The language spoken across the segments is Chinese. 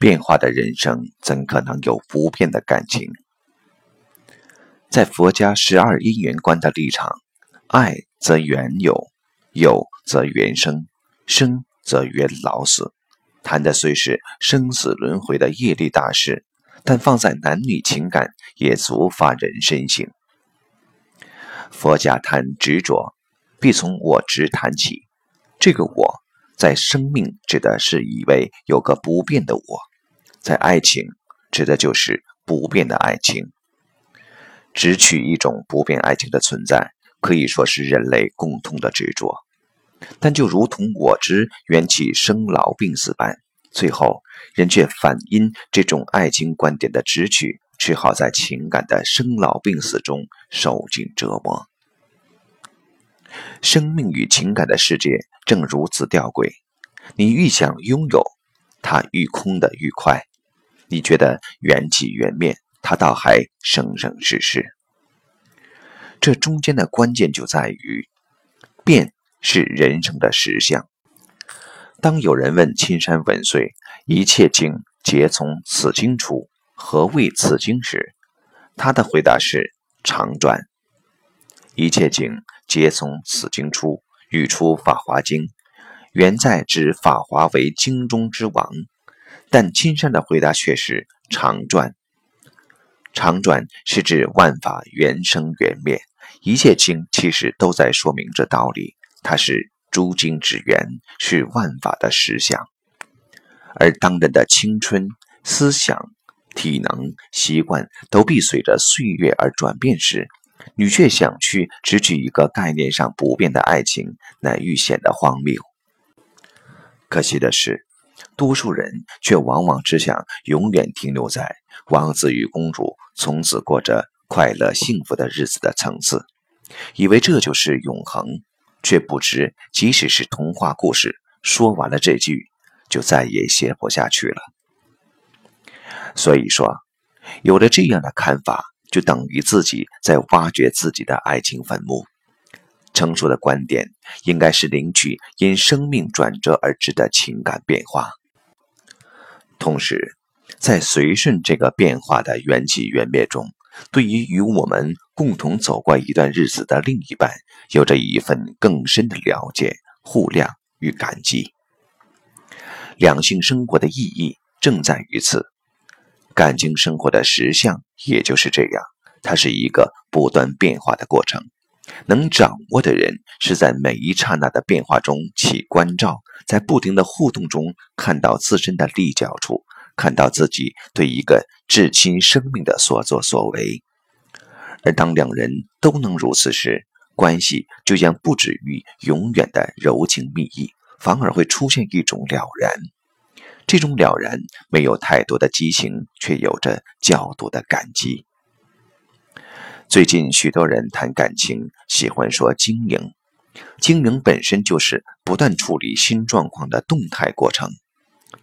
变化的人生怎可能有不变的感情？在佛家十二因缘观的立场，爱则缘有，有则缘生，生则缘老死。谈的虽是生死轮回的业力大事，但放在男女情感，也足发人深省。佛家谈执着，必从我执谈起。这个我在生命指的是以为有个不变的我，在爱情指的就是不变的爱情。只取一种不变爱情的存在，可以说是人类共通的执着。但就如同我执缘起生老病死般，最后人却反因这种爱情观点的执取，只好在情感的生老病死中受尽折磨。生命与情感的世界正如此吊诡：你愈想拥有，它愈空的愈快；你觉得缘起缘灭。它倒还生生世世，这中间的关键就在于，变是人生的实相。当有人问青山文岁：“一切经皆从此经出，何谓此经？”时，他的回答是：“常转。一切经皆从此经出，语出《法华经》，原在指《法华》为经中之王。”但青山的回答却是：“常转。”常转是指万法原生缘灭，一切经其实都在说明这道理。它是诸经之源，是万法的实相。而当人的青春、思想、体能、习惯都必随着岁月而转变时，你却想去只取一个概念上不变的爱情，乃愈显得荒谬。可惜的是。多数人却往往只想永远停留在王子与公主从此过着快乐幸福的日子的层次，以为这就是永恒，却不知即使是童话故事，说完了这句，就再也写不下去了。所以说，有了这样的看法，就等于自己在挖掘自己的爱情坟墓。成熟的观点应该是领取因生命转折而至的情感变化，同时在随顺这个变化的缘起缘灭中，对于与我们共同走过一段日子的另一半，有着一份更深的了解、互谅与感激。两性生活的意义正在于此，感情生活的实相也就是这样，它是一个不断变化的过程。能掌握的人，是在每一刹那的变化中起关照，在不停的互动中看到自身的立脚处，看到自己对一个至亲生命的所作所为。而当两人都能如此时，关系就将不止于永远的柔情蜜意，反而会出现一种了然。这种了然没有太多的激情，却有着较多的感激。最近许多人谈感情，喜欢说经营。经营本身就是不断处理新状况的动态过程。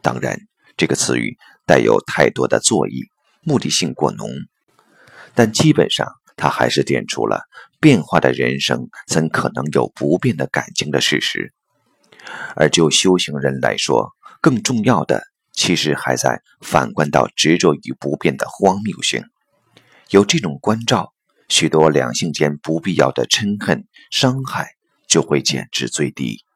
当然，这个词语带有太多的作意，目的性过浓。但基本上，它还是点出了变化的人生怎可能有不变的感情的事实。而就修行人来说，更重要的其实还在反观到执着于不变的荒谬性。有这种关照。许多两性间不必要的嗔恨、伤害就会减至最低。